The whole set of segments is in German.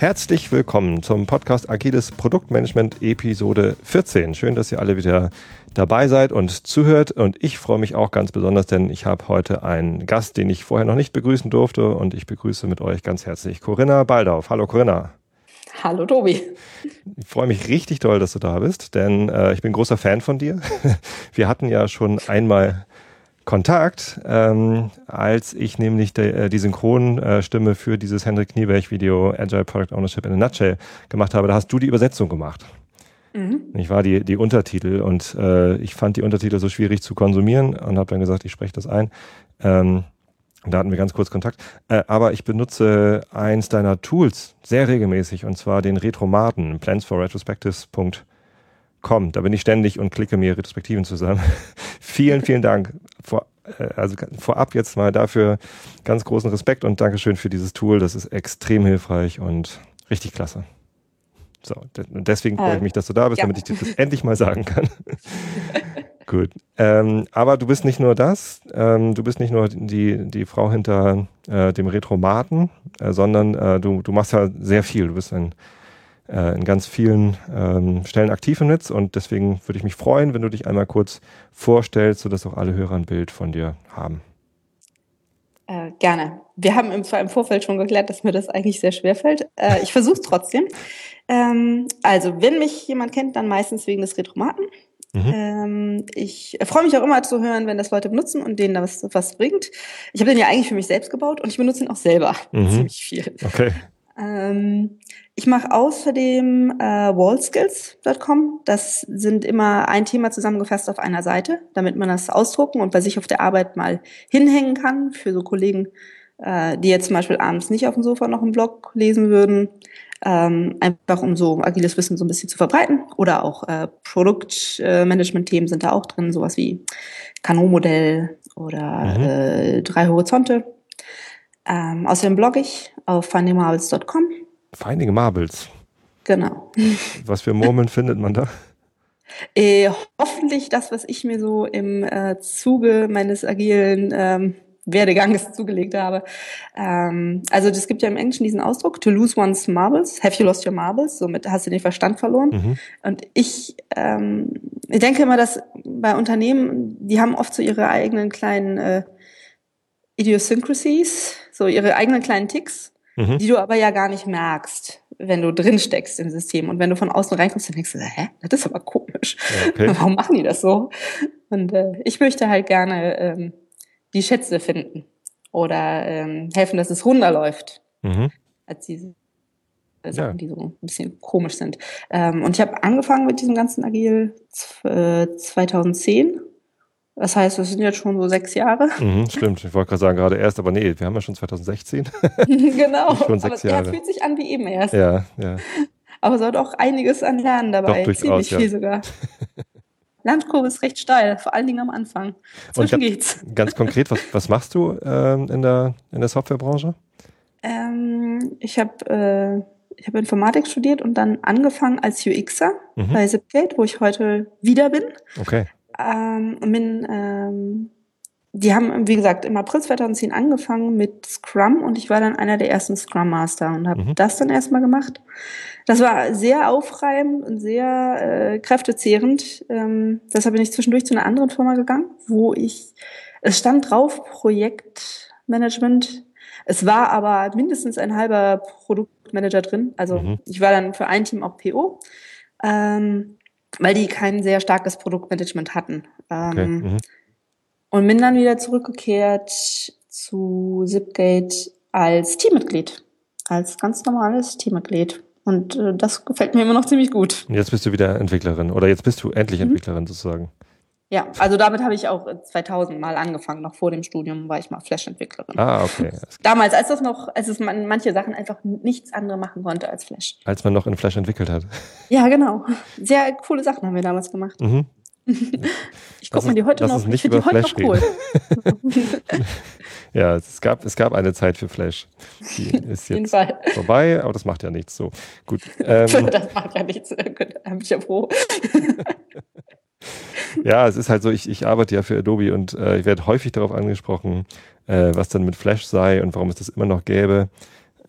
Herzlich willkommen zum Podcast Agiles Produktmanagement Episode 14. Schön, dass ihr alle wieder dabei seid und zuhört. Und ich freue mich auch ganz besonders, denn ich habe heute einen Gast, den ich vorher noch nicht begrüßen durfte. Und ich begrüße mit euch ganz herzlich Corinna Baldauf. Hallo Corinna. Hallo Tobi. Ich freue mich richtig toll, dass du da bist, denn äh, ich bin großer Fan von dir. Wir hatten ja schon einmal Kontakt, ähm, als ich nämlich de, äh, die Synchronstimme für dieses Hendrik Nieberg-Video Agile Product Ownership in a Nutshell gemacht habe. Da hast du die Übersetzung gemacht. Mhm. Ich war die, die Untertitel und äh, ich fand die Untertitel so schwierig zu konsumieren und habe dann gesagt, ich spreche das ein. Ähm, da hatten wir ganz kurz Kontakt. Äh, aber ich benutze eins deiner Tools sehr regelmäßig und zwar den Retromaten, plansforretrospectives.com. Da bin ich ständig und klicke mir Retrospektiven zusammen. vielen, vielen Dank. Vor, äh, also vorab jetzt mal dafür ganz großen Respekt und Dankeschön für dieses Tool. Das ist extrem hilfreich und richtig klasse. So, deswegen freue ich äh, mich, dass du da bist, ja. damit ich dir das endlich mal sagen kann. Gut. Ähm, aber du bist nicht nur das, ähm, du bist nicht nur die, die Frau hinter äh, dem Retromaten, äh, sondern äh, du, du machst ja sehr viel. Du bist ein äh, in ganz vielen ähm, Stellen aktiv im Netz und deswegen würde ich mich freuen, wenn du dich einmal kurz vorstellst, sodass auch alle Hörer ein Bild von dir haben. Äh, gerne. Wir haben im, im, Vorfeld schon geklärt, dass mir das eigentlich sehr schwer fällt. Äh, ich versuche es trotzdem. Ähm, also, wenn mich jemand kennt, dann meistens wegen des Retromaten. Mhm. Ähm, ich freue mich auch immer zu hören, wenn das Leute benutzen und denen da was, was bringt. Ich habe den ja eigentlich für mich selbst gebaut und ich benutze ihn auch selber mhm. ziemlich viel. Okay. Ähm, ich mache außerdem äh, wallskills.com. Das sind immer ein Thema zusammengefasst auf einer Seite, damit man das ausdrucken und bei sich auf der Arbeit mal hinhängen kann für so Kollegen, äh, die jetzt zum Beispiel abends nicht auf dem Sofa noch einen Blog lesen würden. Ähm, einfach um so agiles Wissen so ein bisschen zu verbreiten. Oder auch äh, Produktmanagement-Themen sind da auch drin, sowas wie Kano-Modell oder mhm. äh, drei Horizonte. Ähm, außerdem blogge ich auf findingmarbles.com. Finding Marbles. Genau. Was für Murmeln findet man da? Äh, hoffentlich das, was ich mir so im äh, Zuge meines agilen ähm, Werdeganges zugelegt habe. Ähm, also es gibt ja im Englischen diesen Ausdruck, to lose one's marbles, have you lost your marbles? Somit hast du den Verstand verloren. Mhm. Und ich, ähm, ich denke immer, dass bei Unternehmen, die haben oft so ihre eigenen kleinen äh, Idiosyncrasies, so ihre eigenen kleinen Ticks, mhm. die du aber ja gar nicht merkst, wenn du drin steckst im System. Und wenn du von außen reinkommst, dann denkst du, hä, das ist aber komisch. Okay. Warum machen die das so? Und äh, ich möchte halt gerne ähm, die Schätze finden oder ähm, helfen, dass es runterläuft. Mhm. Als diese Sachen, ja. die so ein bisschen komisch sind. Ähm, und ich habe angefangen mit diesem ganzen Agil äh, 2010 das heißt, das sind jetzt schon so sechs Jahre. Mhm, stimmt, ich wollte gerade sagen, gerade erst, aber nee, wir haben ja schon 2016. genau, schon sechs aber Jahre. er fühlt sich an wie eben erst. Ja, ja. Aber es hat auch einiges an Lernen dabei, Doch, ziemlich ja. viel sogar. Lernkurve ist recht steil, vor allen Dingen am Anfang. Zwischen geht's. Ganz konkret, was, was machst du ähm, in, der, in der Softwarebranche? Ähm, ich habe äh, ich hab Informatik studiert und dann angefangen als UXer mhm. bei Zipgate, wo ich heute wieder bin. Okay ähm, bin, ähm, die haben, wie gesagt, im April 2010 angefangen mit Scrum und ich war dann einer der ersten Scrum Master und habe mhm. das dann erstmal gemacht. Das war sehr aufreibend und sehr äh, kräftezehrend. Ähm, deshalb bin ich zwischendurch zu einer anderen Firma gegangen, wo ich, es stand drauf Projektmanagement. Es war aber mindestens ein halber Produktmanager drin. Also mhm. ich war dann für ein Team auch PO. Ähm, weil die kein sehr starkes Produktmanagement hatten. Okay. Ähm, mhm. Und bin dann wieder zurückgekehrt zu Zipgate als Teammitglied, als ganz normales Teammitglied. Und äh, das gefällt mir immer noch ziemlich gut. Jetzt bist du wieder Entwicklerin oder jetzt bist du endlich mhm. Entwicklerin sozusagen. Ja, also damit habe ich auch 2000 mal angefangen. Noch vor dem Studium war ich mal Flash-Entwicklerin. Ah, okay. Damals, als das noch, als es man manche Sachen einfach nichts andere machen konnte als Flash. Als man noch in Flash entwickelt hat. Ja, genau. Sehr coole Sachen haben wir damals gemacht. Mhm. Ich gucke mir die heute noch, nicht über Flash noch cool. ja, es gab, es gab eine Zeit für Flash. Die ist jetzt vorbei, aber das macht ja nichts so. Gut. Ähm, das macht ja nichts. Da bin ich ja froh ja, es ist halt so, ich, ich arbeite ja für Adobe und äh, ich werde häufig darauf angesprochen, äh, was dann mit Flash sei und warum es das immer noch gäbe.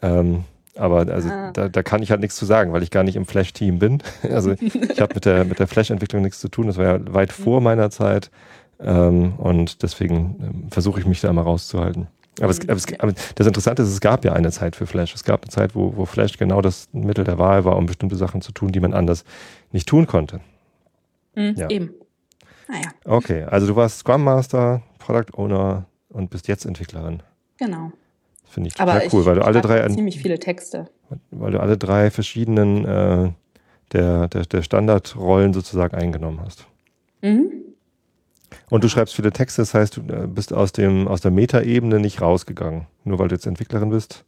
Ähm, Aber also ah. da, da kann ich halt nichts zu sagen, weil ich gar nicht im Flash-Team bin. Also ich habe mit der, mit der Flash-Entwicklung nichts zu tun. Das war ja weit vor mhm. meiner Zeit. Ähm, und deswegen ähm, versuche ich mich da mal rauszuhalten. Aber, es, aber, es, aber, das Interessante ist, es gab ja eine Zeit für Flash. Es gab eine Zeit, wo, wo Flash genau das Mittel der Wahl war, um bestimmte Sachen zu tun, die man anders nicht tun konnte. Mhm, ja. Eben. Naja. Okay, also du warst Scrum Master, Product Owner und bist jetzt Entwicklerin. Genau. Finde ich total Aber cool, ich weil du alle drei ziemlich viele Texte. Weil du alle drei verschiedenen äh, der, der, der Standardrollen sozusagen eingenommen hast. Mhm. Und du schreibst viele Texte, das heißt, du äh, bist aus, dem, aus der Metaebene nicht rausgegangen, nur weil du jetzt Entwicklerin bist?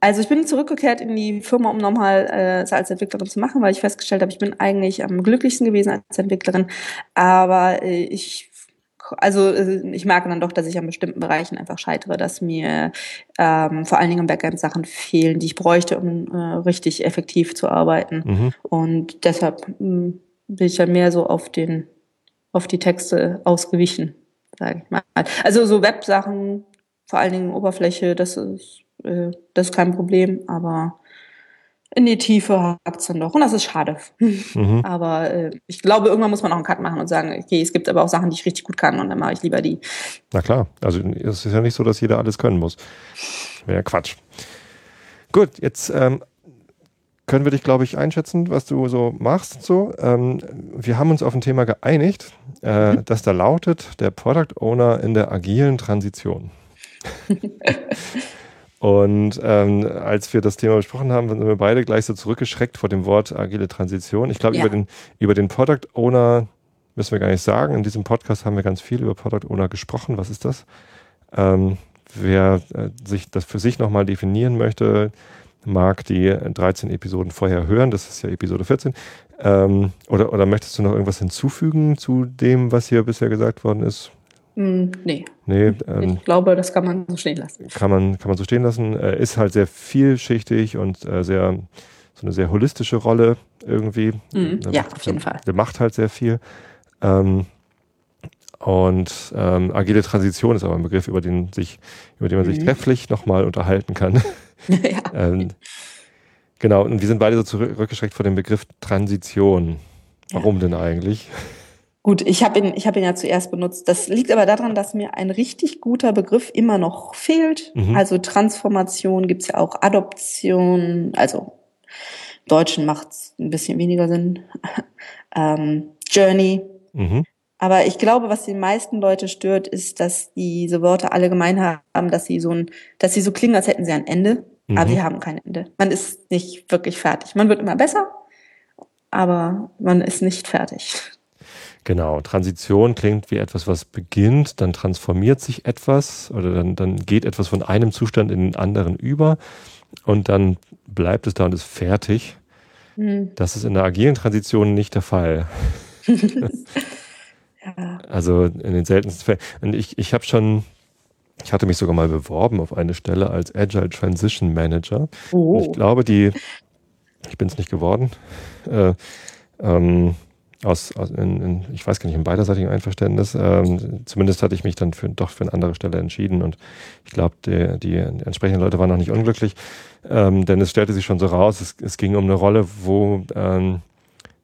Also ich bin zurückgekehrt in die Firma, um nochmal äh, als Entwicklerin zu machen, weil ich festgestellt habe, ich bin eigentlich am glücklichsten gewesen als Entwicklerin. Aber äh, ich also äh, ich merke dann doch, dass ich an bestimmten Bereichen einfach scheitere, dass mir ähm, vor allen Dingen im Backend Sachen fehlen, die ich bräuchte, um äh, richtig effektiv zu arbeiten. Mhm. Und deshalb mh, hm, bin ich dann mehr so auf den auf die Texte ausgewichen, sage ich mal. Also so Websachen, vor allen Dingen Oberfläche, das ist äh, das ist kein Problem, aber in die Tiefe hakt es dann doch. Und das ist schade. Mhm. Aber äh, ich glaube, irgendwann muss man auch einen Cut machen und sagen, okay, es gibt aber auch Sachen, die ich richtig gut kann und dann mache ich lieber die. Na klar, also es ist ja nicht so, dass jeder alles können muss. Wäre ja Quatsch. Gut, jetzt ähm, können wir dich, glaube ich, einschätzen, was du so machst. So, ähm, wir haben uns auf ein Thema geeinigt, äh, mhm. das da lautet, der Product Owner in der agilen Transition. Und ähm, als wir das Thema besprochen haben, sind wir beide gleich so zurückgeschreckt vor dem Wort agile Transition. Ich glaube, ja. über, den, über den Product Owner müssen wir gar nicht sagen. In diesem Podcast haben wir ganz viel über Product Owner gesprochen. Was ist das? Ähm, wer äh, sich das für sich nochmal definieren möchte, mag die 13 Episoden vorher hören. Das ist ja Episode 14. Ähm, oder, oder möchtest du noch irgendwas hinzufügen zu dem, was hier bisher gesagt worden ist? Mm, nee. Nee, ähm, ich glaube, das kann man so stehen lassen. Kann man, kann man so stehen lassen. Äh, ist halt sehr vielschichtig und äh, sehr, so eine sehr holistische Rolle irgendwie. Mm, ja, macht, auf jeden Fall. Der macht halt sehr viel. Ähm, und ähm, agile Transition ist aber ein Begriff, über den, sich, über den man mhm. sich trefflich nochmal unterhalten kann. ja. ähm, genau, und wir sind beide so zurückgeschreckt vor dem Begriff Transition. Warum ja. denn eigentlich? Gut, ich habe ihn, ich hab ihn ja zuerst benutzt. Das liegt aber daran, dass mir ein richtig guter Begriff immer noch fehlt. Mhm. Also Transformation gibt's ja auch Adoption, also Deutschen macht's ein bisschen weniger Sinn. ähm, Journey. Mhm. Aber ich glaube, was die meisten Leute stört, ist, dass diese Worte alle gemein haben, dass sie so ein, dass sie so klingen, als hätten sie ein Ende, mhm. aber sie haben kein Ende. Man ist nicht wirklich fertig. Man wird immer besser, aber man ist nicht fertig. Genau, Transition klingt wie etwas, was beginnt, dann transformiert sich etwas oder dann, dann geht etwas von einem Zustand in den anderen über und dann bleibt es da und ist fertig. Mhm. Das ist in der agilen Transition nicht der Fall. ja. Also in den seltensten Fällen. Und ich, ich habe schon, ich hatte mich sogar mal beworben auf eine Stelle als Agile Transition Manager. Oh. ich glaube, die, ich bin es nicht geworden. Äh, ähm, aus, aus in, in, ich weiß gar nicht, im beiderseitigen Einverständnis. Ähm, zumindest hatte ich mich dann für, doch für eine andere Stelle entschieden und ich glaube, die, die entsprechenden Leute waren noch nicht unglücklich, ähm, denn es stellte sich schon so raus, es, es ging um eine Rolle, wo ähm,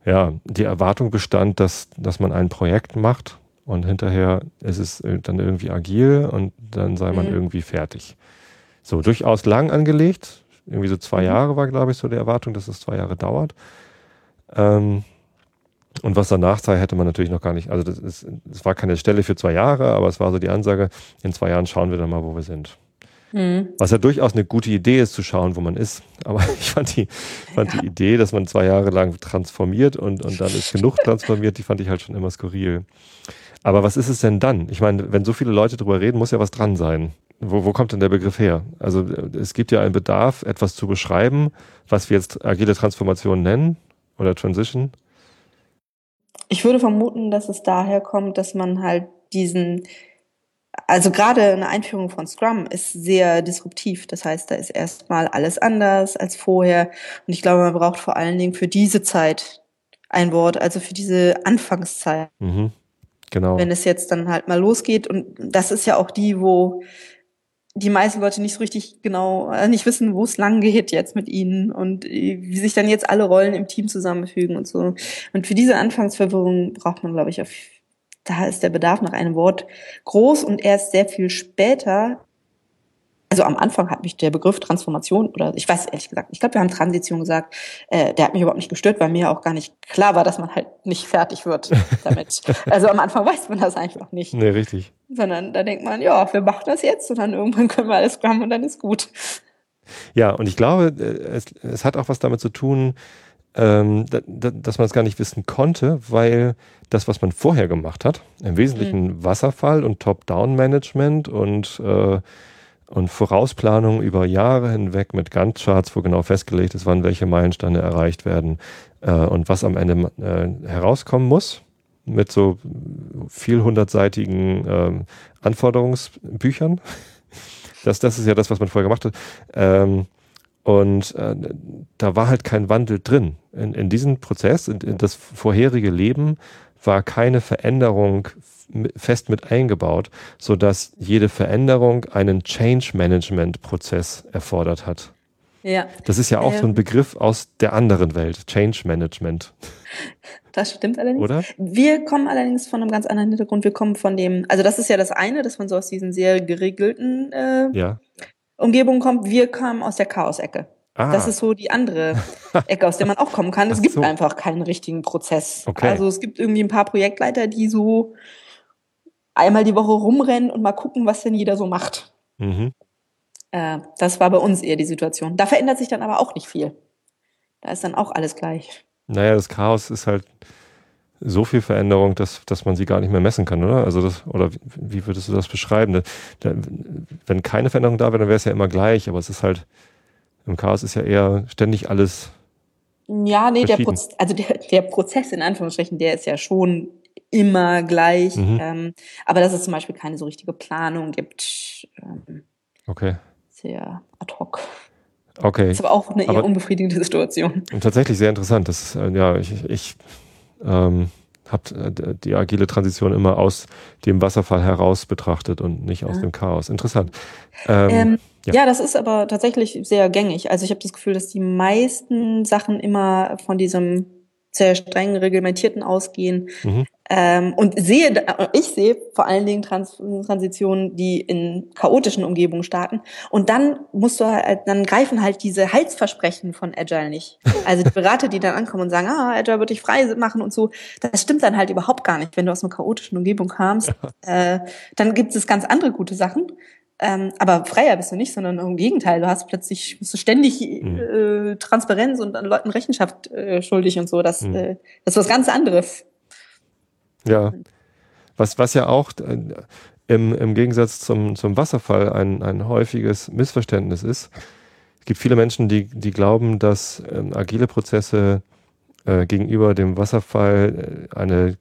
ja, die Erwartung bestand, dass, dass man ein Projekt macht und hinterher ist es dann irgendwie agil und dann sei man mhm. irgendwie fertig. So, durchaus lang angelegt. Irgendwie so zwei mhm. Jahre war, glaube ich, so die Erwartung, dass es zwei Jahre dauert. Ähm, und was danach sei, hätte man natürlich noch gar nicht. Also das, ist, das war keine Stelle für zwei Jahre, aber es war so die Ansage, in zwei Jahren schauen wir dann mal, wo wir sind. Mhm. Was ja durchaus eine gute Idee ist, zu schauen, wo man ist. Aber ich fand die, fand ja. die Idee, dass man zwei Jahre lang transformiert und, und dann ist genug transformiert, die fand ich halt schon immer skurril. Aber was ist es denn dann? Ich meine, wenn so viele Leute drüber reden, muss ja was dran sein. Wo, wo kommt denn der Begriff her? Also es gibt ja einen Bedarf, etwas zu beschreiben, was wir jetzt agile Transformation nennen oder Transition. Ich würde vermuten, dass es daher kommt, dass man halt diesen, also gerade eine Einführung von Scrum ist sehr disruptiv. Das heißt, da ist erstmal alles anders als vorher. Und ich glaube, man braucht vor allen Dingen für diese Zeit ein Wort, also für diese Anfangszeit. Mhm. Genau. Wenn es jetzt dann halt mal losgeht. Und das ist ja auch die, wo die meisten Leute nicht so richtig genau, äh, nicht wissen, wo es lang geht jetzt mit ihnen und äh, wie sich dann jetzt alle Rollen im Team zusammenfügen und so. Und für diese Anfangsverwirrung braucht man, glaube ich, auf, da ist der Bedarf nach einem Wort groß und erst sehr viel später also am Anfang hat mich der Begriff Transformation oder ich weiß ehrlich gesagt, ich glaube, wir haben Transition gesagt, äh, der hat mich überhaupt nicht gestört, weil mir auch gar nicht klar war, dass man halt nicht fertig wird damit. also am Anfang weiß man das einfach nicht. Nee, richtig. Sondern da denkt man, ja, wir machen das jetzt und dann irgendwann können wir alles Scrum und dann ist gut. Ja, und ich glaube, äh, es, es hat auch was damit zu tun, ähm, dass man es gar nicht wissen konnte, weil das, was man vorher gemacht hat, im Wesentlichen mhm. Wasserfall und Top-Down-Management und äh, und Vorausplanung über Jahre hinweg mit Gantt-Charts, wo genau festgelegt ist, wann welche Meilensteine erreicht werden äh, und was am Ende äh, herauskommen muss mit so viel hundertseitigen ähm, Anforderungsbüchern. Das, das ist ja das, was man vorher gemacht hat. Ähm, und äh, da war halt kein Wandel drin. In, in diesem Prozess, in, in das vorherige Leben, war keine Veränderung fest mit eingebaut, so dass jede Veränderung einen Change Management Prozess erfordert hat. Ja. Das ist ja auch ähm, so ein. Begriff aus der anderen Welt, Change Management. Das stimmt allerdings. Oder? Wir kommen allerdings von einem ganz anderen Hintergrund. Wir kommen von dem, also das ist ja das eine, dass man so aus diesen sehr geregelten äh, ja. Umgebungen kommt. Wir kamen aus der Chaos-Ecke. Ah. Das ist so die andere Ecke, aus der man auch kommen kann. Es gibt so. einfach keinen richtigen Prozess. Okay. Also es gibt irgendwie ein paar Projektleiter, die so einmal die Woche rumrennen und mal gucken, was denn jeder so macht. Mhm. Äh, das war bei uns eher die Situation. Da verändert sich dann aber auch nicht viel. Da ist dann auch alles gleich. Naja, das Chaos ist halt so viel Veränderung, dass, dass man sie gar nicht mehr messen kann, oder? Also das, oder wie würdest du das beschreiben? Da, wenn keine Veränderung da wäre, dann wäre es ja immer gleich, aber es ist halt, im Chaos ist ja eher ständig alles. Ja, nee, der, Proz also der, der Prozess in Anführungsstrichen, der ist ja schon immer gleich. Mhm. Ähm, aber dass es zum Beispiel keine so richtige Planung gibt. Ähm, okay. Sehr ad hoc. Okay. Das ist aber auch eine aber eher unbefriedigende Situation. Und tatsächlich sehr interessant. Das äh, ja, ich, ich ähm, habe äh, die agile Transition immer aus dem Wasserfall heraus betrachtet und nicht aus ja. dem Chaos. Interessant. Ähm, ähm, ja. ja. das ist aber tatsächlich sehr gängig. Also ich habe das Gefühl, dass die meisten Sachen immer von diesem sehr streng reglementierten ausgehen. Mhm. Ähm, und sehe, ich sehe vor allen Dingen Trans Transitionen, die in chaotischen Umgebungen starten. Und dann musst du halt, dann greifen halt diese Heilsversprechen von Agile nicht. Also die Berater, die dann ankommen und sagen, ah, Agile wird dich frei machen und so, das stimmt dann halt überhaupt gar nicht. Wenn du aus einer chaotischen Umgebung kamst, äh, dann gibt es ganz andere gute Sachen. Ähm, aber freier bist du nicht, sondern im Gegenteil. Du hast plötzlich, bist du ständig mhm. äh, Transparenz und an Leuten Rechenschaft äh, schuldig und so. Das, mhm. äh, das ist was ganz anderes. Ja. Was, was ja auch äh, im, im Gegensatz zum, zum Wasserfall ein, ein häufiges Missverständnis ist. Es gibt viele Menschen, die, die glauben, dass ähm, agile Prozesse äh, gegenüber dem Wasserfall äh, eine,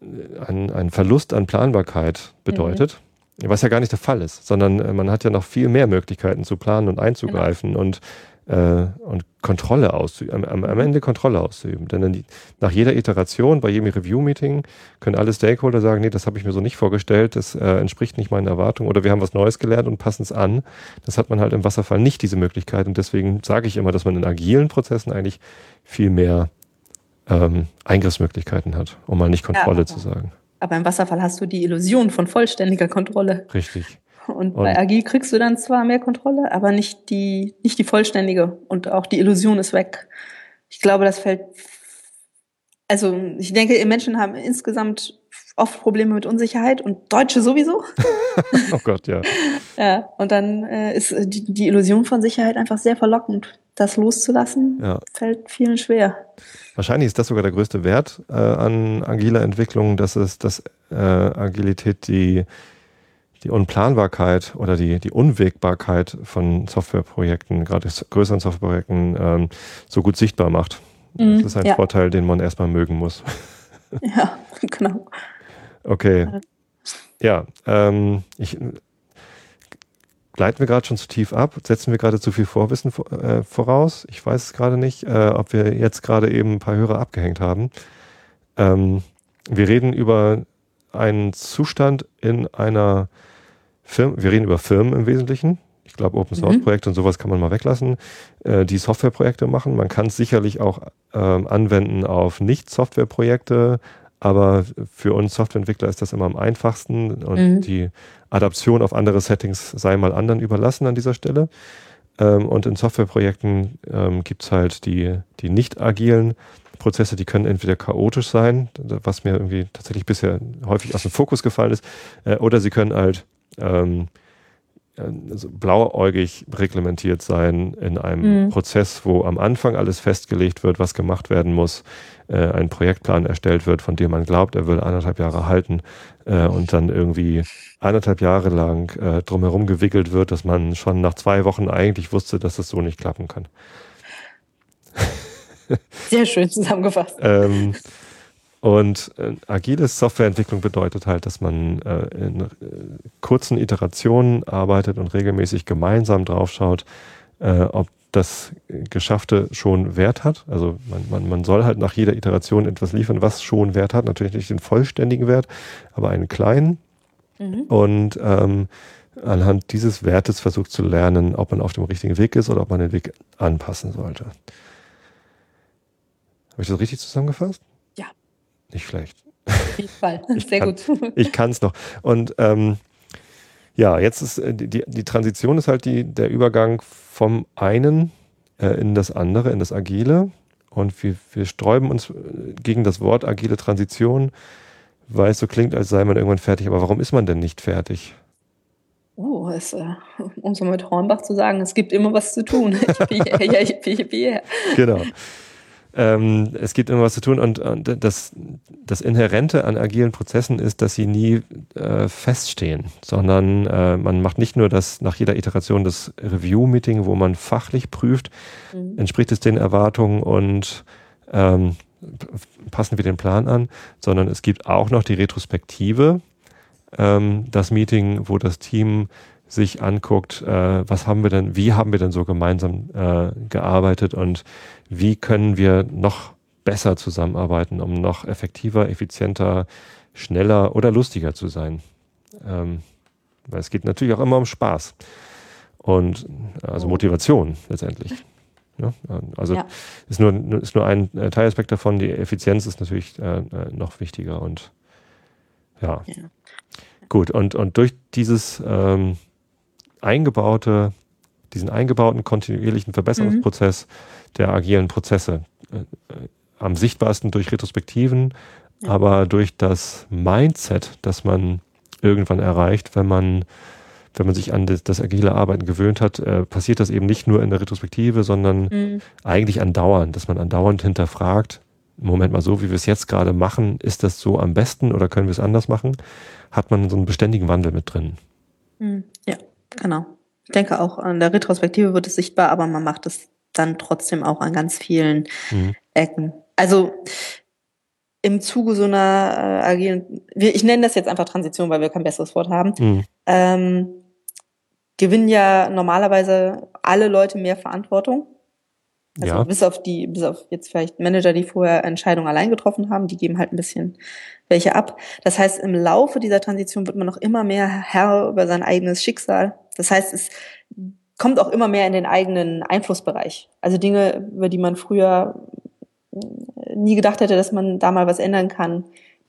äh, ein, ein Verlust an Planbarkeit bedeutet. Mhm was ja gar nicht der Fall ist, sondern man hat ja noch viel mehr Möglichkeiten zu planen und einzugreifen genau. und, äh, und Kontrolle auszuüben, am, am, Ende Kontrolle auszuüben. Denn die, nach jeder Iteration, bei jedem Review-Meeting können alle Stakeholder sagen, nee, das habe ich mir so nicht vorgestellt, das äh, entspricht nicht meinen Erwartungen oder wir haben was Neues gelernt und passen es an. Das hat man halt im Wasserfall nicht, diese Möglichkeit. Und deswegen sage ich immer, dass man in agilen Prozessen eigentlich viel mehr ähm, Eingriffsmöglichkeiten hat, um mal nicht Kontrolle ja, zu sagen. Aber im Wasserfall hast du die Illusion von vollständiger Kontrolle. Richtig. Und, und bei Agil kriegst du dann zwar mehr Kontrolle, aber nicht die, nicht die vollständige. Und auch die Illusion ist weg. Ich glaube, das fällt, also ich denke, Menschen haben insgesamt oft Probleme mit Unsicherheit und Deutsche sowieso. oh Gott, ja. ja, und dann äh, ist die, die Illusion von Sicherheit einfach sehr verlockend. Das loszulassen, ja. fällt vielen schwer. Wahrscheinlich ist das sogar der größte Wert äh, an agiler Entwicklung, dass es, dass äh, Agilität die, die Unplanbarkeit oder die, die Unwägbarkeit von Softwareprojekten, gerade größeren Softwareprojekten, ähm, so gut sichtbar macht. Mhm, das ist ein ja. Vorteil, den man erstmal mögen muss. Ja, genau. Okay. Ja, ähm, ich Gleiten wir gerade schon zu tief ab? Setzen wir gerade zu viel Vorwissen äh, voraus? Ich weiß es gerade nicht, äh, ob wir jetzt gerade eben ein paar Hörer abgehängt haben. Ähm, wir reden über einen Zustand in einer Firmen, wir reden über Firmen im Wesentlichen. Ich glaube, Open Source mhm. Projekte und sowas kann man mal weglassen, äh, die Softwareprojekte machen. Man kann es sicherlich auch ähm, anwenden auf Nicht-Softwareprojekte, aber für uns Softwareentwickler ist das immer am einfachsten und mhm. die Adaption auf andere Settings sei mal anderen überlassen an dieser Stelle. Ähm, und in Softwareprojekten ähm, gibt es halt die, die nicht agilen Prozesse, die können entweder chaotisch sein, was mir irgendwie tatsächlich bisher häufig aus dem Fokus gefallen ist, äh, oder sie können halt ähm, also blauäugig reglementiert sein in einem mhm. Prozess, wo am Anfang alles festgelegt wird, was gemacht werden muss, äh, ein Projektplan erstellt wird, von dem man glaubt, er will anderthalb Jahre halten äh, und dann irgendwie anderthalb Jahre lang äh, drumherum gewickelt wird, dass man schon nach zwei Wochen eigentlich wusste, dass das so nicht klappen kann. Sehr schön zusammengefasst. ähm, und äh, agiles Softwareentwicklung bedeutet halt, dass man äh, in äh, kurzen Iterationen arbeitet und regelmäßig gemeinsam draufschaut, äh, ob das Geschaffte schon Wert hat. Also man, man, man soll halt nach jeder Iteration etwas liefern, was schon Wert hat. Natürlich nicht den vollständigen Wert, aber einen kleinen. Mhm. Und ähm, anhand dieses Wertes versucht zu lernen, ob man auf dem richtigen Weg ist oder ob man den Weg anpassen sollte. Habe ich das richtig zusammengefasst? Nicht schlecht. Auf jeden Fall. Sehr kann, gut. Ich kann es noch. Und ähm, ja, jetzt ist äh, die, die Transition ist halt die, der Übergang vom einen äh, in das andere, in das Agile. Und wir, wir sträuben uns äh, gegen das Wort agile Transition, weil es so klingt, als sei man irgendwann fertig. Aber warum ist man denn nicht fertig? Oh, es, äh, um so mit Hornbach zu sagen, es gibt immer was zu tun. Ich bin hier, ja, ich bin hier. Genau. Ähm, es gibt immer was zu tun und, und, das, das Inhärente an agilen Prozessen ist, dass sie nie äh, feststehen, sondern äh, man macht nicht nur das nach jeder Iteration das Review-Meeting, wo man fachlich prüft, mhm. entspricht es den Erwartungen und ähm, passen wir den Plan an, sondern es gibt auch noch die Retrospektive, ähm, das Meeting, wo das Team sich anguckt, äh, was haben wir denn, wie haben wir denn so gemeinsam äh, gearbeitet und wie können wir noch besser zusammenarbeiten, um noch effektiver, effizienter, schneller oder lustiger zu sein. Ähm, weil es geht natürlich auch immer um Spaß und also oh. Motivation letztendlich. Ja, also ja. ist nur ist nur ein äh, Teilaspekt davon. Die Effizienz ist natürlich äh, äh, noch wichtiger und ja. ja. Gut, und, und durch dieses ähm, eingebaute, diesen eingebauten kontinuierlichen Verbesserungsprozess mhm. Der agilen Prozesse. Äh, äh, am sichtbarsten durch Retrospektiven, ja. aber durch das Mindset, das man irgendwann erreicht, wenn man wenn man sich an das, das agile Arbeiten gewöhnt hat, äh, passiert das eben nicht nur in der Retrospektive, sondern mhm. eigentlich andauernd, dass man andauernd hinterfragt, Moment mal so, wie wir es jetzt gerade machen, ist das so am besten oder können wir es anders machen? Hat man so einen beständigen Wandel mit drin. Mhm. Ja. Genau. Ich denke auch an der Retrospektive wird es sichtbar, aber man macht es dann trotzdem auch an ganz vielen mhm. Ecken. Also im Zuge so einer äh, agilen, ich nenne das jetzt einfach Transition, weil wir kein besseres Wort haben, mhm. ähm, gewinnen ja normalerweise alle Leute mehr Verantwortung. Also ja. bis auf die, bis auf jetzt vielleicht Manager, die vorher Entscheidungen allein getroffen haben, die geben halt ein bisschen welche ab. Das heißt, im Laufe dieser Transition wird man noch immer mehr Herr über sein eigenes Schicksal. Das heißt, es kommt auch immer mehr in den eigenen Einflussbereich. Also Dinge, über die man früher nie gedacht hätte, dass man da mal was ändern kann,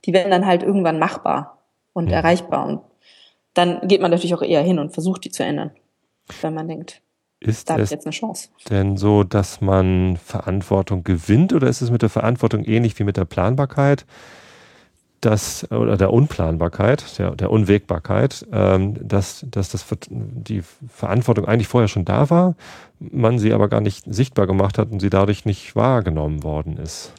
die werden dann halt irgendwann machbar und mhm. erreichbar. Und dann geht man natürlich auch eher hin und versucht, die zu ändern, wenn man denkt, ist da es jetzt eine Chance. denn so, dass man Verantwortung gewinnt oder ist es mit der Verantwortung ähnlich wie mit der Planbarkeit? Dass, oder der Unplanbarkeit, der, der Unwägbarkeit, ähm, dass, dass das, die Verantwortung eigentlich vorher schon da war, man sie aber gar nicht sichtbar gemacht hat und sie dadurch nicht wahrgenommen worden ist.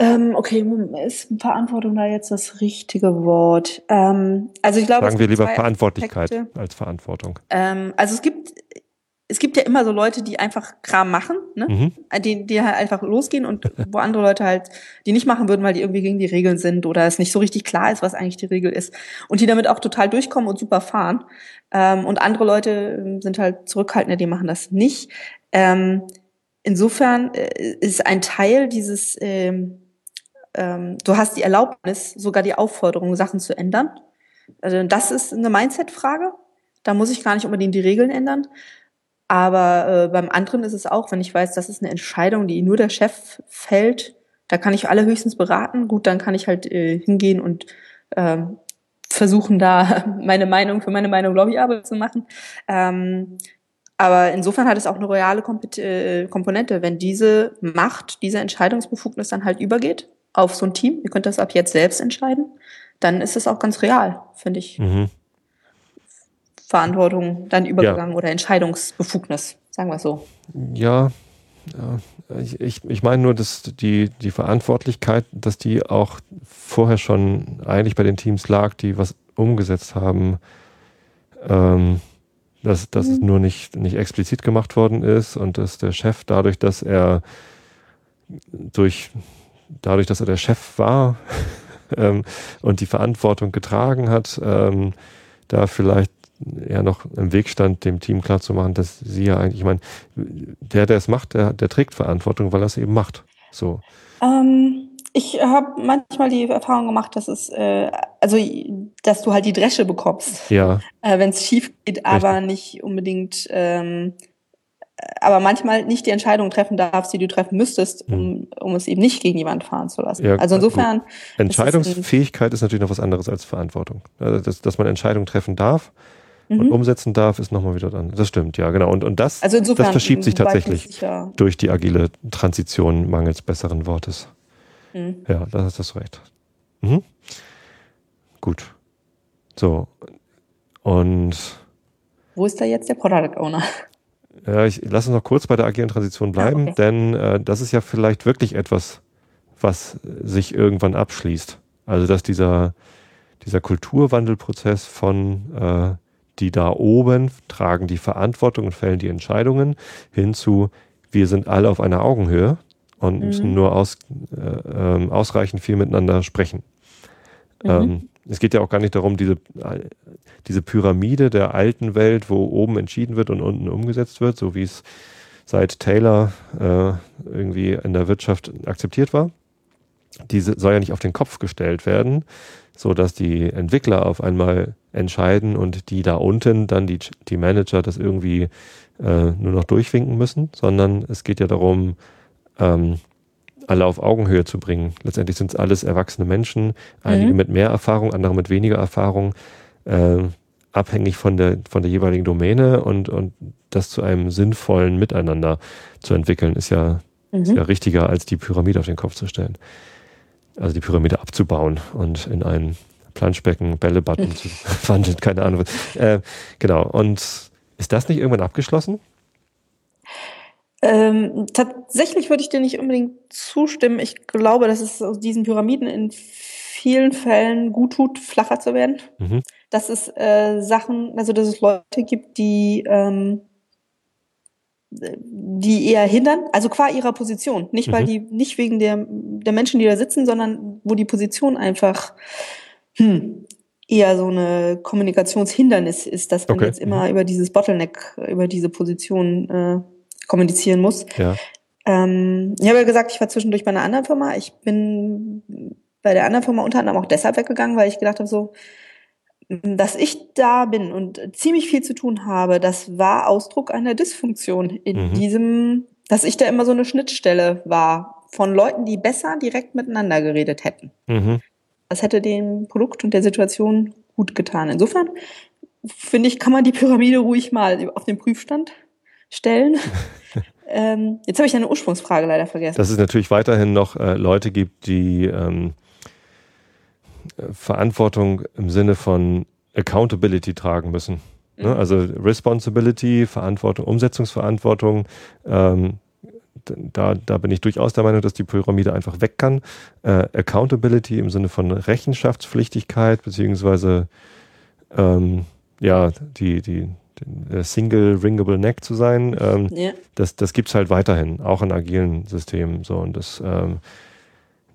Ähm, okay, ist Verantwortung da jetzt das richtige Wort? Ähm, also ich glaube, sagen wir lieber Verantwortlichkeit Aspekte. als Verantwortung. Ähm, also es gibt es gibt ja immer so Leute, die einfach Kram machen, ne? Mhm. Die, die halt einfach losgehen und wo andere Leute halt die nicht machen würden, weil die irgendwie gegen die Regeln sind oder es nicht so richtig klar ist, was eigentlich die Regel ist. Und die damit auch total durchkommen und super fahren. Ähm, und andere Leute ähm, sind halt zurückhaltender, die machen das nicht. Ähm, insofern äh, ist ein Teil dieses, ähm, ähm, du hast die Erlaubnis, sogar die Aufforderung, Sachen zu ändern. Also das ist eine Mindset-Frage. Da muss ich gar nicht unbedingt die Regeln ändern. Aber äh, beim anderen ist es auch, wenn ich weiß, das ist eine Entscheidung, die nur der Chef fällt, da kann ich alle höchstens beraten. Gut, dann kann ich halt äh, hingehen und äh, versuchen, da meine Meinung für meine Meinung Lobbyarbeit zu machen. Ähm, aber insofern hat es auch eine royale äh, Komponente, wenn diese Macht, diese Entscheidungsbefugnis dann halt übergeht auf so ein Team, ihr könnt das ab jetzt selbst entscheiden, dann ist es auch ganz real, finde ich. Mhm. Verantwortung dann übergegangen ja. oder Entscheidungsbefugnis, sagen wir so. Ja, ja. Ich, ich, ich meine nur, dass die, die Verantwortlichkeit, dass die auch vorher schon eigentlich bei den Teams lag, die was umgesetzt haben, ähm, dass, dass mhm. es nur nicht, nicht explizit gemacht worden ist und dass der Chef dadurch, dass er durch dadurch, dass er der Chef war ähm, und die Verantwortung getragen hat, ähm, da vielleicht eher noch im Weg stand, dem Team klarzumachen, dass sie ja eigentlich, ich meine, der, der es macht, der, der trägt Verantwortung, weil er es eben macht. So. Ähm, ich habe manchmal die Erfahrung gemacht, dass es, äh, also dass du halt die Dresche bekommst, ja. äh, wenn es schief geht, aber nicht unbedingt ähm, aber manchmal nicht die Entscheidung treffen darfst, die du treffen müsstest, um, hm. um es eben nicht gegen Wand fahren zu lassen. Ja, also insofern. Entscheidungsfähigkeit ist, ist, natürlich noch was anderes als Verantwortung. Also dass, dass man Entscheidungen treffen darf mhm. und umsetzen darf, ist nochmal wieder dann. Das stimmt, ja, genau. Und, und das, also insofern das verschiebt sich tatsächlich durch die agile Transition mangels besseren Wortes. Mhm. Ja, das ist das recht. Mhm. Gut. So. Und. Wo ist da jetzt der Product Owner? Ja, ich lasse uns noch kurz bei der agilen Transition bleiben, ja, okay. denn äh, das ist ja vielleicht wirklich etwas, was sich irgendwann abschließt. Also dass dieser, dieser Kulturwandelprozess von äh, die da oben tragen die Verantwortung und fällen die Entscheidungen hin zu wir sind alle auf einer Augenhöhe und müssen mhm. nur aus, äh, äh, ausreichend viel miteinander sprechen. Mhm. Ähm, es geht ja auch gar nicht darum, diese, diese Pyramide der alten Welt, wo oben entschieden wird und unten umgesetzt wird, so wie es seit Taylor äh, irgendwie in der Wirtschaft akzeptiert war. Diese soll ja nicht auf den Kopf gestellt werden, so dass die Entwickler auf einmal entscheiden und die da unten dann die, die Manager das irgendwie äh, nur noch durchwinken müssen, sondern es geht ja darum, ähm, alle auf Augenhöhe zu bringen. Letztendlich sind es alles erwachsene Menschen, einige mhm. mit mehr Erfahrung, andere mit weniger Erfahrung, äh, abhängig von der, von der jeweiligen Domäne und, und das zu einem sinnvollen Miteinander zu entwickeln, ist ja, mhm. ist ja richtiger, als die Pyramide auf den Kopf zu stellen. Also die Pyramide abzubauen und in ein Planschbecken, Bällebutton zu wandeln, keine Ahnung. Äh, genau. Und ist das nicht irgendwann abgeschlossen? Ähm, tatsächlich würde ich dir nicht unbedingt zustimmen. Ich glaube, dass es aus diesen Pyramiden in vielen Fällen gut tut, flacher zu werden. Mhm. Dass es äh, Sachen, also dass es Leute gibt, die ähm, die eher hindern, also qua ihrer Position, nicht weil mhm. die nicht wegen der der Menschen, die da sitzen, sondern wo die Position einfach hm, eher so eine Kommunikationshindernis ist, dass man okay. jetzt immer mhm. über dieses Bottleneck, über diese Position äh, kommunizieren muss. Ja. Ähm, ich habe ja gesagt, ich war zwischendurch bei einer anderen Firma. Ich bin bei der anderen Firma unter anderem auch deshalb weggegangen, weil ich gedacht habe, so, dass ich da bin und ziemlich viel zu tun habe, das war Ausdruck einer Dysfunktion in mhm. diesem, dass ich da immer so eine Schnittstelle war von Leuten, die besser direkt miteinander geredet hätten. Mhm. Das hätte dem Produkt und der Situation gut getan. Insofern finde ich, kann man die Pyramide ruhig mal auf den Prüfstand stellen. ähm, jetzt habe ich eine Ursprungsfrage leider vergessen. Dass es natürlich weiterhin noch äh, Leute gibt, die ähm, Verantwortung im Sinne von Accountability tragen müssen. Ne? Mhm. Also Responsibility, Verantwortung, Umsetzungsverantwortung. Ähm, da, da bin ich durchaus der Meinung, dass die Pyramide einfach weg kann. Äh, Accountability im Sinne von Rechenschaftspflichtigkeit, beziehungsweise ähm, ja, die, die, äh, Single Ringable Neck zu sein, ähm, ja. das, das gibt es halt weiterhin, auch in agilen Systemen. So, und das, ähm,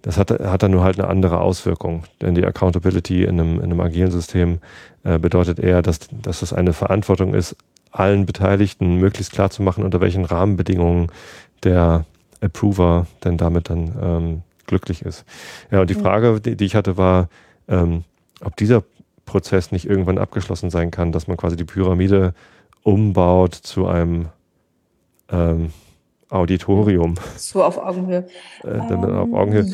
das hat, hat dann nur halt eine andere Auswirkung. Denn die Accountability in einem, in einem agilen System äh, bedeutet eher, dass, dass es eine Verantwortung ist, allen Beteiligten möglichst klar zu machen, unter welchen Rahmenbedingungen der Approver denn damit dann ähm, glücklich ist. Ja, und die Frage, die, die ich hatte, war, ähm, ob dieser Prozess nicht irgendwann abgeschlossen sein kann, dass man quasi die Pyramide umbaut zu einem ähm, Auditorium. So auf Augenhöhe. Äh, auf ähm, Augenhöhe.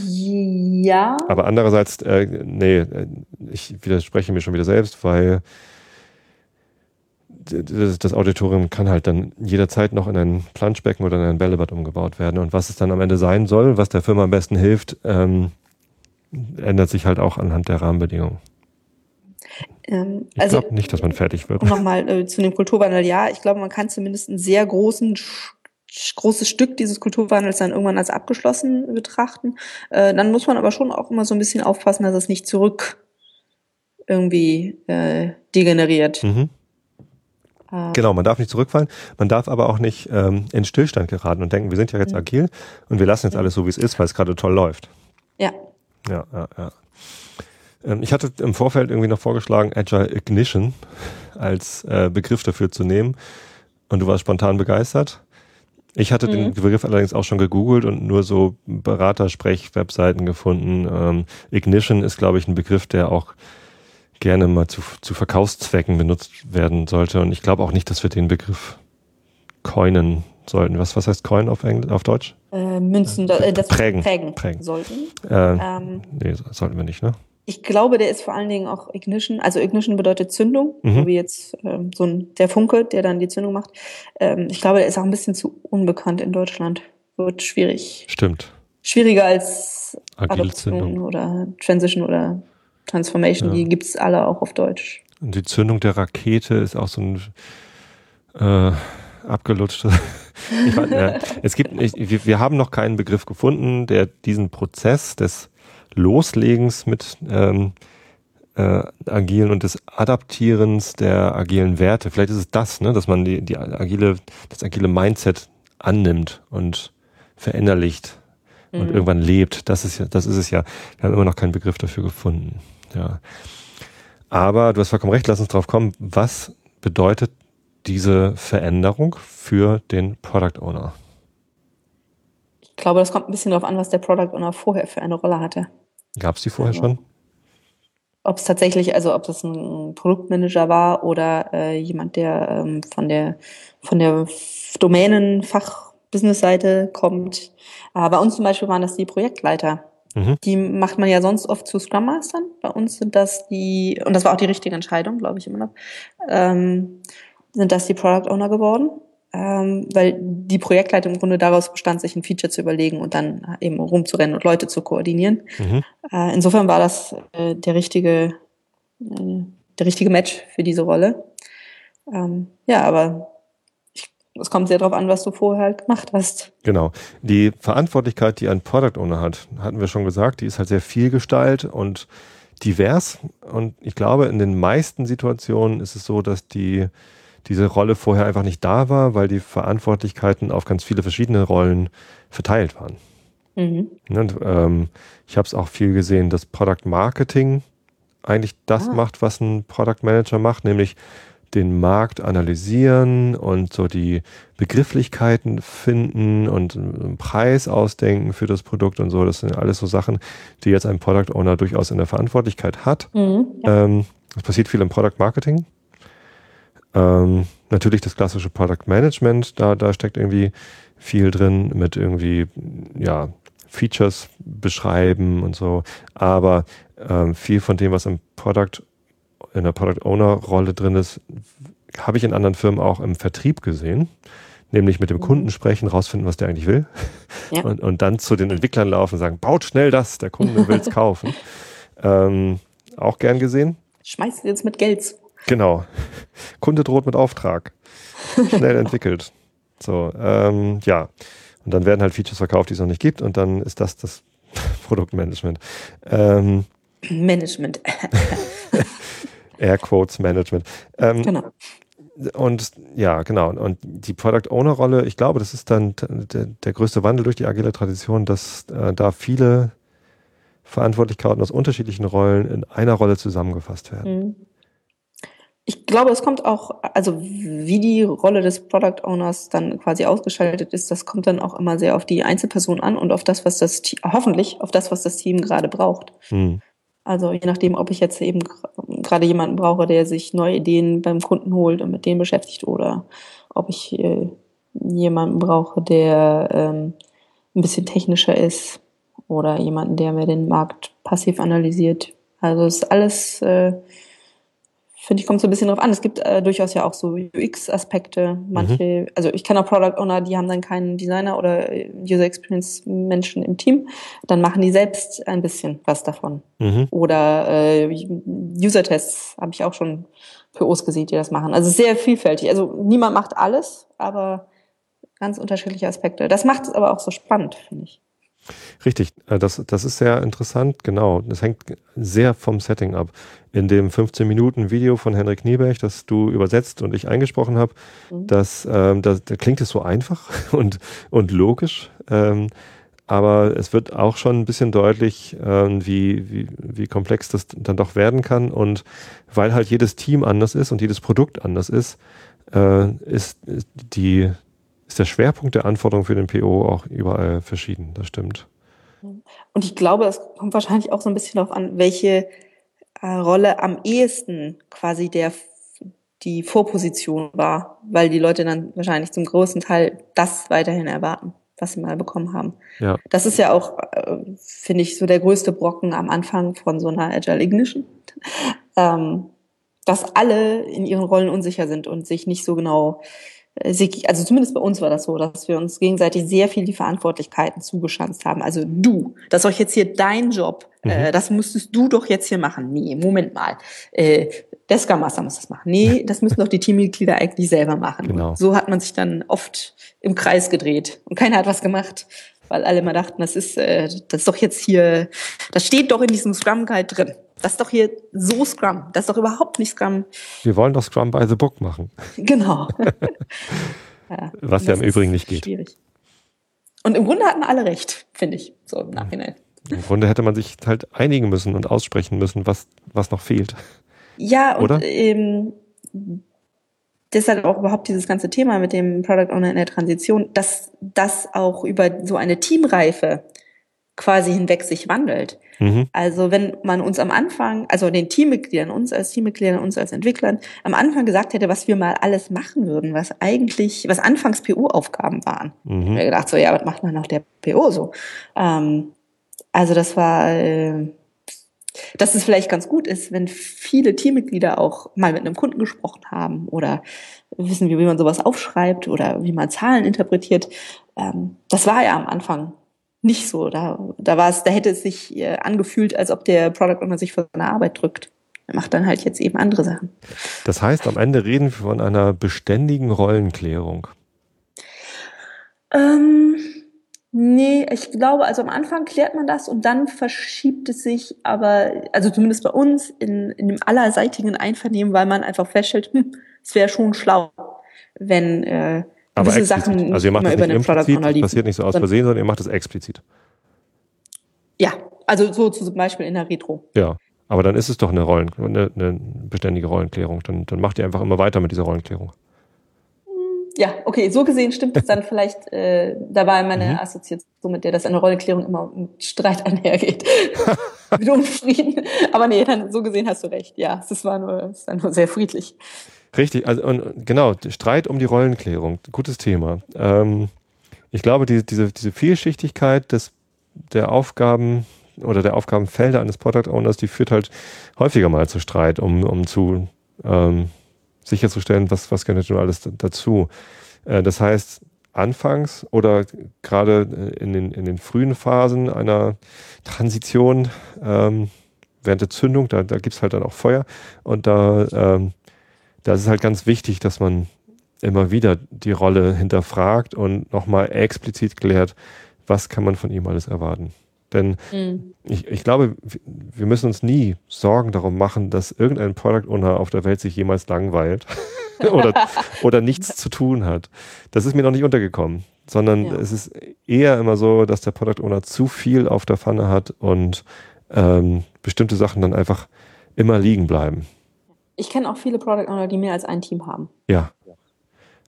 Ja. Aber andererseits, äh, nee, äh, ich widerspreche mir schon wieder selbst, weil das Auditorium kann halt dann jederzeit noch in ein Planschbecken oder in ein Bällebad umgebaut werden. Und was es dann am Ende sein soll, was der Firma am besten hilft, ähm, ändert sich halt auch anhand der Rahmenbedingungen. Ähm, ich also, glaube nicht, dass man fertig wird. Nochmal äh, zu dem Kulturwandel. Ja, ich glaube, man kann zumindest einen sehr großen großes Stück dieses Kulturwandels dann irgendwann als abgeschlossen betrachten. Äh, dann muss man aber schon auch immer so ein bisschen aufpassen, dass es nicht zurück irgendwie äh, degeneriert. Mhm. Äh. Genau, man darf nicht zurückfallen, man darf aber auch nicht ähm, in Stillstand geraten und denken, wir sind ja jetzt mhm. agil und wir lassen jetzt alles so, wie es ist, weil es gerade toll läuft. Ja. Ja, ja, ja. Ähm, ich hatte im Vorfeld irgendwie noch vorgeschlagen, Agile Ignition als äh, Begriff dafür zu nehmen und du warst spontan begeistert. Ich hatte mhm. den Begriff allerdings auch schon gegoogelt und nur so Beratersprech-Webseiten gefunden. Ähm, Ignition ist, glaube ich, ein Begriff, der auch gerne mal zu, zu Verkaufszwecken benutzt werden sollte. Und ich glaube auch nicht, dass wir den Begriff coinen sollten. Was, was heißt coin auf, Englisch, auf Deutsch? Äh, Münzen, äh, das prägen, prägen, prägen. sollten. Äh, ähm, nee, sollten wir nicht, ne? Ich glaube, der ist vor allen Dingen auch Ignition. Also Ignition bedeutet Zündung, mhm. so wie jetzt ähm, so ein, der Funke, der dann die Zündung macht. Ähm, ich glaube, der ist auch ein bisschen zu unbekannt in Deutschland. Wird schwierig. Stimmt. Schwieriger als Agile Zündung. oder Transition oder Transformation. Ja. Die gibt's alle auch auf Deutsch. Und die Zündung der Rakete ist auch so ein äh, abgelutschtes. ich ja, es gibt, ich, wir, wir haben noch keinen Begriff gefunden, der diesen Prozess des Loslegens mit ähm, äh, agilen und des Adaptierens der agilen Werte. Vielleicht ist es das, ne, dass man die, die agile, das agile Mindset annimmt und verinnerlicht mhm. und irgendwann lebt. Das ist ja, das ist es ja. Wir haben immer noch keinen Begriff dafür gefunden. Ja. Aber du hast vollkommen recht, lass uns drauf kommen. Was bedeutet diese Veränderung für den Product Owner? Ich glaube, das kommt ein bisschen darauf an, was der Product Owner vorher für eine Rolle hatte. Gab es die vorher also, schon? Ob es tatsächlich, also ob es ein Produktmanager war oder äh, jemand, der ähm, von der von der Domänenfach-Business-Seite kommt. Äh, bei uns zum Beispiel waren das die Projektleiter. Mhm. Die macht man ja sonst oft zu Scrum Mastern. Bei uns sind das die, und das war auch die richtige Entscheidung, glaube ich immer noch, ähm, sind das die Product Owner geworden ähm, weil die Projektleitung im Grunde daraus bestand, sich ein Feature zu überlegen und dann eben rumzurennen und Leute zu koordinieren. Mhm. Äh, insofern war das äh, der richtige, äh, der richtige Match für diese Rolle. Ähm, ja, aber es kommt sehr darauf an, was du vorher halt gemacht hast. Genau. Die Verantwortlichkeit, die ein Product Owner hat, hatten wir schon gesagt, die ist halt sehr vielgestalt und divers. Und ich glaube, in den meisten Situationen ist es so, dass die diese Rolle vorher einfach nicht da war, weil die Verantwortlichkeiten auf ganz viele verschiedene Rollen verteilt waren. Mhm. Und, ähm, ich habe es auch viel gesehen, dass Product Marketing eigentlich das ah. macht, was ein Product Manager macht, nämlich den Markt analysieren und so die Begrifflichkeiten finden und einen Preis ausdenken für das Produkt und so. Das sind alles so Sachen, die jetzt ein Product Owner durchaus in der Verantwortlichkeit hat. Mhm, ja. ähm, das passiert viel im Product Marketing. Ähm, natürlich das klassische Product Management, da, da steckt irgendwie viel drin mit irgendwie, ja, Features beschreiben und so. Aber ähm, viel von dem, was im Product, in der Product Owner Rolle drin ist, habe ich in anderen Firmen auch im Vertrieb gesehen. Nämlich mit dem mhm. Kunden sprechen, rausfinden, was der eigentlich will. Ja. Und, und dann zu den Entwicklern laufen und sagen, baut schnell das, der Kunde will es kaufen. Ähm, auch gern gesehen. Schmeißt jetzt mit Geld Genau. Kunde droht mit Auftrag. Schnell entwickelt. So, ähm, ja. Und dann werden halt Features verkauft, die es noch nicht gibt, und dann ist das das Produktmanagement. Ähm, Management. Airquotes Management. Ähm, genau. Und ja, genau. Und die Product Owner Rolle, ich glaube, das ist dann der, der größte Wandel durch die agile Tradition, dass äh, da viele Verantwortlichkeiten aus unterschiedlichen Rollen in einer Rolle zusammengefasst werden. Mhm ich glaube, es kommt auch, also wie die Rolle des Product Owners dann quasi ausgeschaltet ist, das kommt dann auch immer sehr auf die Einzelperson an und auf das, was das hoffentlich auf das, was das Team gerade braucht. Hm. Also je nachdem, ob ich jetzt eben gerade jemanden brauche, der sich neue Ideen beim Kunden holt und mit denen beschäftigt oder ob ich äh, jemanden brauche, der ähm, ein bisschen technischer ist oder jemanden, der mir den Markt passiv analysiert. Also es ist alles, äh, finde ich, kommt so ein bisschen drauf an. Es gibt äh, durchaus ja auch so UX-Aspekte. Manche, mhm. also ich kenne auch Product Owner, die haben dann keinen Designer oder User Experience Menschen im Team. Dann machen die selbst ein bisschen was davon. Mhm. Oder äh, User-Tests habe ich auch schon POs gesehen, die das machen. Also sehr vielfältig. Also niemand macht alles, aber ganz unterschiedliche Aspekte. Das macht es aber auch so spannend, finde ich. Richtig, äh, das, das ist sehr interessant, genau. Das hängt sehr vom Setting ab. In dem 15 Minuten Video von Henrik Nieberg, das du übersetzt und ich eingesprochen habe, mhm. das, ähm, das, da klingt es so einfach und, und logisch. Ähm, aber es wird auch schon ein bisschen deutlich, ähm, wie, wie, wie komplex das dann doch werden kann. Und weil halt jedes Team anders ist und jedes Produkt anders ist, äh, ist die, ist der Schwerpunkt der Anforderungen für den PO auch überall verschieden. Das stimmt. Und ich glaube, es kommt wahrscheinlich auch so ein bisschen darauf an, welche äh, Rolle am ehesten quasi der die Vorposition war, weil die Leute dann wahrscheinlich zum großen Teil das weiterhin erwarten, was sie mal bekommen haben. Ja. Das ist ja auch, äh, finde ich, so der größte Brocken am Anfang von so einer Agile Ignition, ähm, dass alle in ihren Rollen unsicher sind und sich nicht so genau also zumindest bei uns war das so, dass wir uns gegenseitig sehr viel die Verantwortlichkeiten zugeschanzt haben. Also du, das ist doch jetzt hier dein Job, mhm. äh, das müsstest du doch jetzt hier machen. Nee, Moment mal, äh, der Scrum Master muss das machen. Nee, das müssen doch die Teammitglieder eigentlich selber machen. Genau. so hat man sich dann oft im Kreis gedreht und keiner hat was gemacht, weil alle immer dachten, das ist, äh, das ist doch jetzt hier, das steht doch in diesem Scrum Guide drin. Das ist doch hier so Scrum. Das ist doch überhaupt nicht Scrum. Wir wollen doch Scrum by the Book machen. Genau. ja, Was ja im Übrigen nicht geht. Schwierig. Und im Grunde hatten alle recht, finde ich, so im Nachhinein. Im Grunde hätte man sich halt einigen müssen und aussprechen müssen, was, was noch fehlt. Ja, und Oder? Ähm, deshalb auch überhaupt dieses ganze Thema mit dem Product Owner in der Transition, dass das auch über so eine Teamreife quasi hinweg sich wandelt. Mhm. Also wenn man uns am Anfang, also den Teammitgliedern, uns als Teammitgliedern, uns als Entwicklern, am Anfang gesagt hätte, was wir mal alles machen würden, was eigentlich, was anfangs PO-Aufgaben waren. Mhm. Ich gedacht so, ja, was macht man noch der PO so? Ähm, also das war, äh, dass es vielleicht ganz gut ist, wenn viele Teammitglieder auch mal mit einem Kunden gesprochen haben oder wissen, wie, wie man sowas aufschreibt oder wie man Zahlen interpretiert. Ähm, das war ja am Anfang nicht so. Da, da war es, da hätte es sich äh, angefühlt, als ob der Product Owner sich vor seiner Arbeit drückt. Er macht dann halt jetzt eben andere Sachen. Das heißt, am Ende reden wir von einer beständigen Rollenklärung. Ähm, nee, ich glaube, also am Anfang klärt man das und dann verschiebt es sich, aber, also zumindest bei uns, in, in dem allerseitigen Einvernehmen, weil man einfach feststellt, hm, es wäre schon schlau, wenn äh, aber diese Sachen also ihr macht das nicht implizit, das passiert nicht so aus Versehen, sondern ihr macht das explizit. Ja, also so zum Beispiel in der Retro. Ja, aber dann ist es doch eine Rollen, eine, eine beständige Rollenklärung. Dann, dann macht ihr einfach immer weiter mit dieser Rollenklärung. Ja, okay, so gesehen stimmt es dann vielleicht, äh, da war meine mhm. Assoziation mit der, dass eine Rollenklärung immer mit Streit einhergeht. mit Unfrieden. Aber nee, dann so gesehen hast du recht. Ja, es war nur, es war nur sehr friedlich. Richtig, also und genau, Streit um die Rollenklärung, gutes Thema. Ähm, ich glaube, die, diese, diese Vielschichtigkeit des, der Aufgaben oder der Aufgabenfelder eines Product Owners, die führt halt häufiger mal zu Streit, um, um zu ähm, sicherzustellen, was, was gehört denn alles dazu. Äh, das heißt, anfangs oder gerade in den, in den frühen Phasen einer Transition, ähm, während der Zündung, da, da gibt es halt dann auch Feuer und da ähm, da ist es halt ganz wichtig, dass man immer wieder die Rolle hinterfragt und nochmal explizit klärt, was kann man von ihm alles erwarten. Denn mhm. ich, ich glaube, wir müssen uns nie Sorgen darum machen, dass irgendein Product Owner auf der Welt sich jemals langweilt oder, oder nichts zu tun hat. Das ist mir noch nicht untergekommen, sondern ja. es ist eher immer so, dass der Product Owner zu viel auf der Pfanne hat und ähm, bestimmte Sachen dann einfach immer liegen bleiben. Ich kenne auch viele Product Owner, die mehr als ein Team haben. Ja.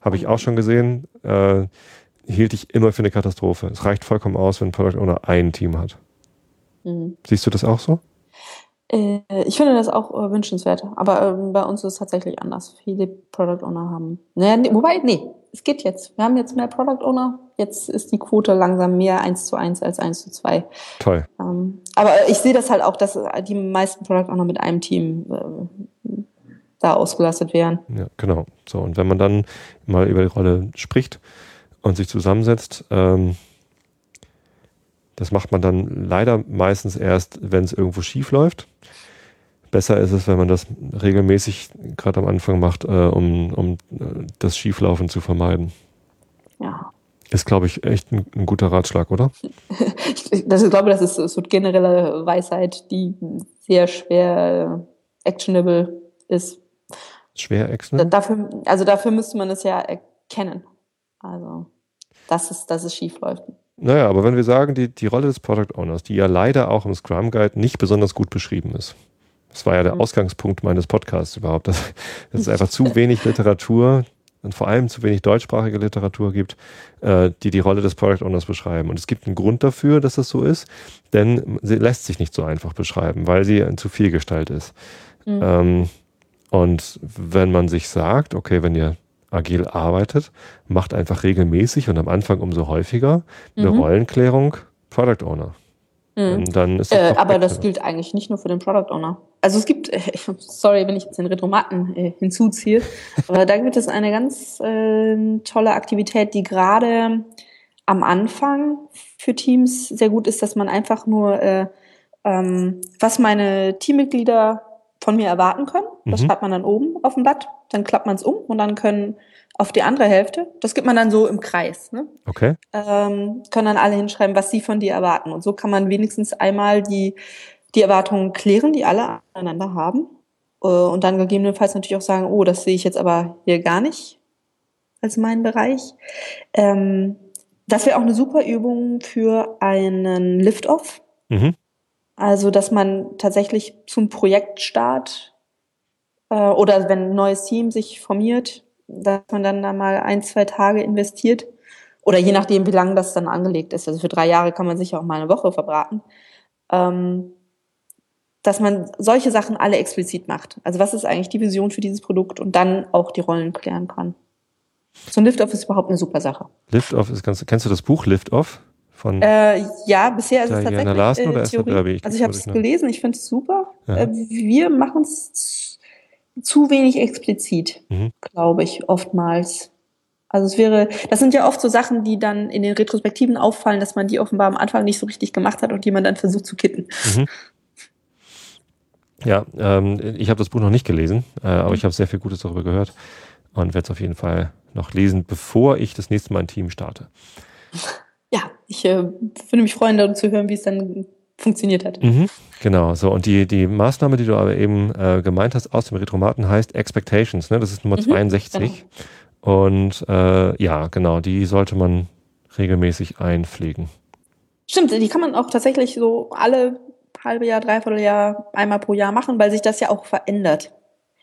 Habe ich auch schon gesehen. Äh, hielt ich immer für eine Katastrophe. Es reicht vollkommen aus, wenn ein Product Owner ein Team hat. Mhm. Siehst du das auch so? Äh, ich finde das auch äh, wünschenswert. Aber ähm, bei uns ist es tatsächlich anders. Viele Product Owner haben. Naja, nee, wobei, nee, es geht jetzt. Wir haben jetzt mehr Product Owner. Jetzt ist die Quote langsam mehr eins zu eins als eins zu zwei. Toll. Ähm, aber ich sehe das halt auch, dass die meisten Product Owner mit einem Team äh, da ausgelastet wären. Ja, genau. So, und wenn man dann mal über die Rolle spricht und sich zusammensetzt, ähm, das macht man dann leider meistens erst, wenn es irgendwo schief läuft. Besser ist es, wenn man das regelmäßig gerade am Anfang macht, äh, um, um äh, das Schieflaufen zu vermeiden. Ja. Ist, glaube ich, echt ein, ein, guter Ratschlag, oder? ich, das, ich glaube, das ist so generelle Weisheit, die sehr schwer actionable ist. Schwer actionable? Dafür, also dafür müsste man es ja erkennen. Also, dass es, dass es schief läuft. Naja, aber wenn wir sagen, die, die Rolle des Product Owners, die ja leider auch im Scrum Guide nicht besonders gut beschrieben ist. Das war ja der mhm. Ausgangspunkt meines Podcasts überhaupt, dass, dass es einfach zu wenig Literatur und vor allem zu wenig deutschsprachige Literatur gibt, äh, die die Rolle des Product Owners beschreiben. Und es gibt einen Grund dafür, dass das so ist, denn sie lässt sich nicht so einfach beschreiben, weil sie zu viel Gestalt ist. Mhm. Ähm, und wenn man sich sagt, okay, wenn ihr agil arbeitet, macht einfach regelmäßig und am Anfang umso häufiger eine mhm. Rollenklärung Product Owner. Mhm. dann ist das äh, aber das gilt eigentlich nicht nur für den Product Owner. Also es gibt, äh, sorry, wenn ich jetzt den Retromaten äh, hinzuziehe, aber da gibt es eine ganz äh, tolle Aktivität, die gerade am Anfang für Teams sehr gut ist, dass man einfach nur, äh, ähm, was meine Teammitglieder von mir erwarten können. Das mhm. hat man dann oben auf dem Blatt. Dann klappt man es um und dann können auf die andere Hälfte, das gibt man dann so im Kreis, ne? Okay. Ähm, können dann alle hinschreiben, was sie von dir erwarten. Und so kann man wenigstens einmal die, die Erwartungen klären, die alle aneinander haben. Äh, und dann gegebenenfalls natürlich auch sagen, oh, das sehe ich jetzt aber hier gar nicht als meinen Bereich. Ähm, das wäre auch eine super Übung für einen Lift-Off. Mhm. Also, dass man tatsächlich zum Projektstart äh, oder wenn ein neues Team sich formiert, dass man dann da mal ein, zwei Tage investiert. Oder je nachdem, wie lange das dann angelegt ist. Also für drei Jahre kann man sicher auch mal eine Woche verbraten. Ähm, dass man solche Sachen alle explizit macht. Also was ist eigentlich die Vision für dieses Produkt und dann auch die Rollen klären kann. So ein Lift-Off ist überhaupt eine super Sache. Lift-Off ist ganz, kennst du das Buch Lift-Off? Von äh, ja, bisher ist es tatsächlich Larsen, oder Theorie. Also ich habe es gelesen, ich finde es super. Äh, wir machen es zu wenig explizit, mhm. glaube ich, oftmals. Also es wäre, das sind ja oft so Sachen, die dann in den Retrospektiven auffallen, dass man die offenbar am Anfang nicht so richtig gemacht hat und die man dann versucht zu kitten. Mhm. Ja, ähm, ich habe das Buch noch nicht gelesen, äh, aber mhm. ich habe sehr viel Gutes darüber gehört und werde es auf jeden Fall noch lesen, bevor ich das nächste Mal ein Team starte. ja, ich äh, würde mich freuen, dazu zu hören, wie es dann funktioniert hat. Mhm, genau, so. Und die, die Maßnahme, die du aber eben äh, gemeint hast aus dem Retromaten, heißt Expectations, ne? Das ist Nummer mhm, 62. Genau. Und äh, ja, genau, die sollte man regelmäßig einpflegen. Stimmt, die kann man auch tatsächlich so alle halbe Jahr, dreiviertel Jahr, einmal pro Jahr machen, weil sich das ja auch verändert.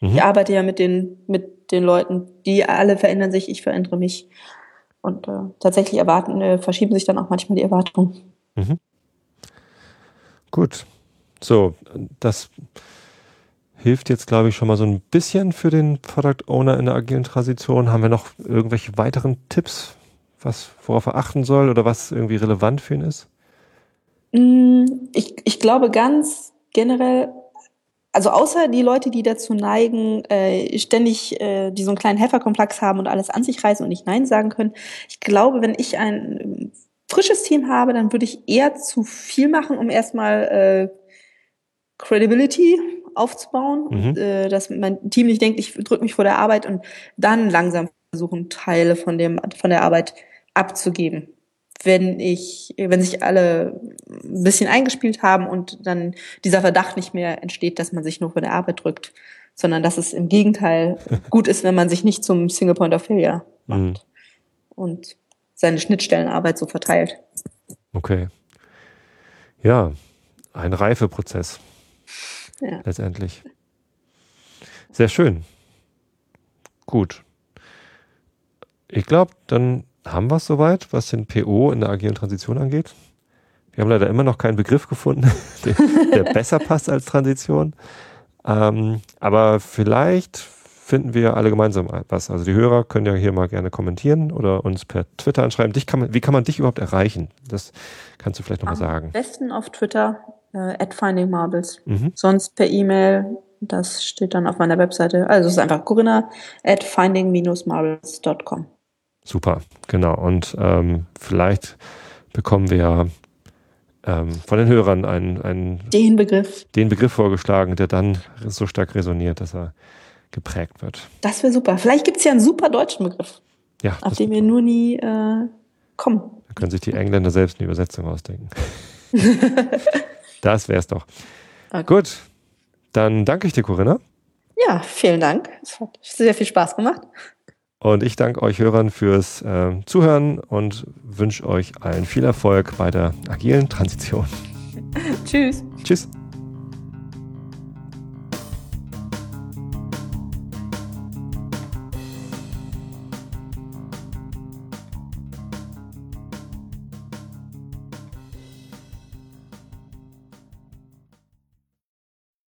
Mhm. Ich arbeite ja mit den, mit den Leuten, die alle verändern sich, ich verändere mich. Und äh, tatsächlich erwarten, äh, verschieben sich dann auch manchmal die Erwartungen. Mhm. Gut. So, das hilft jetzt, glaube ich, schon mal so ein bisschen für den Product Owner in der agilen Transition. Haben wir noch irgendwelche weiteren Tipps, was, worauf er achten soll oder was irgendwie relevant für ihn ist? Mm, ich, ich glaube ganz generell also außer die Leute, die dazu neigen, äh, ständig, äh, die so einen kleinen Helferkomplex haben und alles an sich reißen und nicht Nein sagen können. Ich glaube, wenn ich ein frisches Team habe, dann würde ich eher zu viel machen, um erstmal äh, Credibility aufzubauen, mhm. und, äh, dass mein Team nicht denkt, ich drücke mich vor der Arbeit und dann langsam versuchen, Teile von dem von der Arbeit abzugeben wenn ich, wenn sich alle ein bisschen eingespielt haben und dann dieser Verdacht nicht mehr entsteht, dass man sich nur für der Arbeit drückt, sondern dass es im Gegenteil gut ist, wenn man sich nicht zum Single Point of Failure macht mhm. und seine Schnittstellenarbeit so verteilt. Okay. Ja, ein Reifeprozess. Ja. Letztendlich. Sehr schön. Gut. Ich glaube, dann haben wir es soweit, was den PO in der agilen Transition angeht. Wir haben leider immer noch keinen Begriff gefunden, der, der besser passt als Transition. Ähm, aber vielleicht finden wir alle gemeinsam was. Also die Hörer können ja hier mal gerne kommentieren oder uns per Twitter anschreiben. Dich kann man, wie kann man dich überhaupt erreichen? Das kannst du vielleicht nochmal sagen. Am besten auf Twitter, äh, at findingmarbles. Mhm. Sonst per E-Mail, das steht dann auf meiner Webseite. Also es ist einfach corinna at finding-marbles.com. Super, genau. Und ähm, vielleicht bekommen wir ähm, von den Hörern einen, einen den Begriff. Den Begriff vorgeschlagen, der dann so stark resoniert, dass er geprägt wird. Das wäre super. Vielleicht gibt es ja einen super deutschen Begriff, ja, auf den wir nur nie äh, kommen. Da können sich die Engländer selbst eine Übersetzung ausdenken. das wäre es doch. Okay. Gut, dann danke ich dir, Corinna. Ja, vielen Dank. Es hat sehr viel Spaß gemacht. Und ich danke euch Hörern fürs äh, Zuhören und wünsche euch allen viel Erfolg bei der agilen Transition. Tschüss. Tschüss.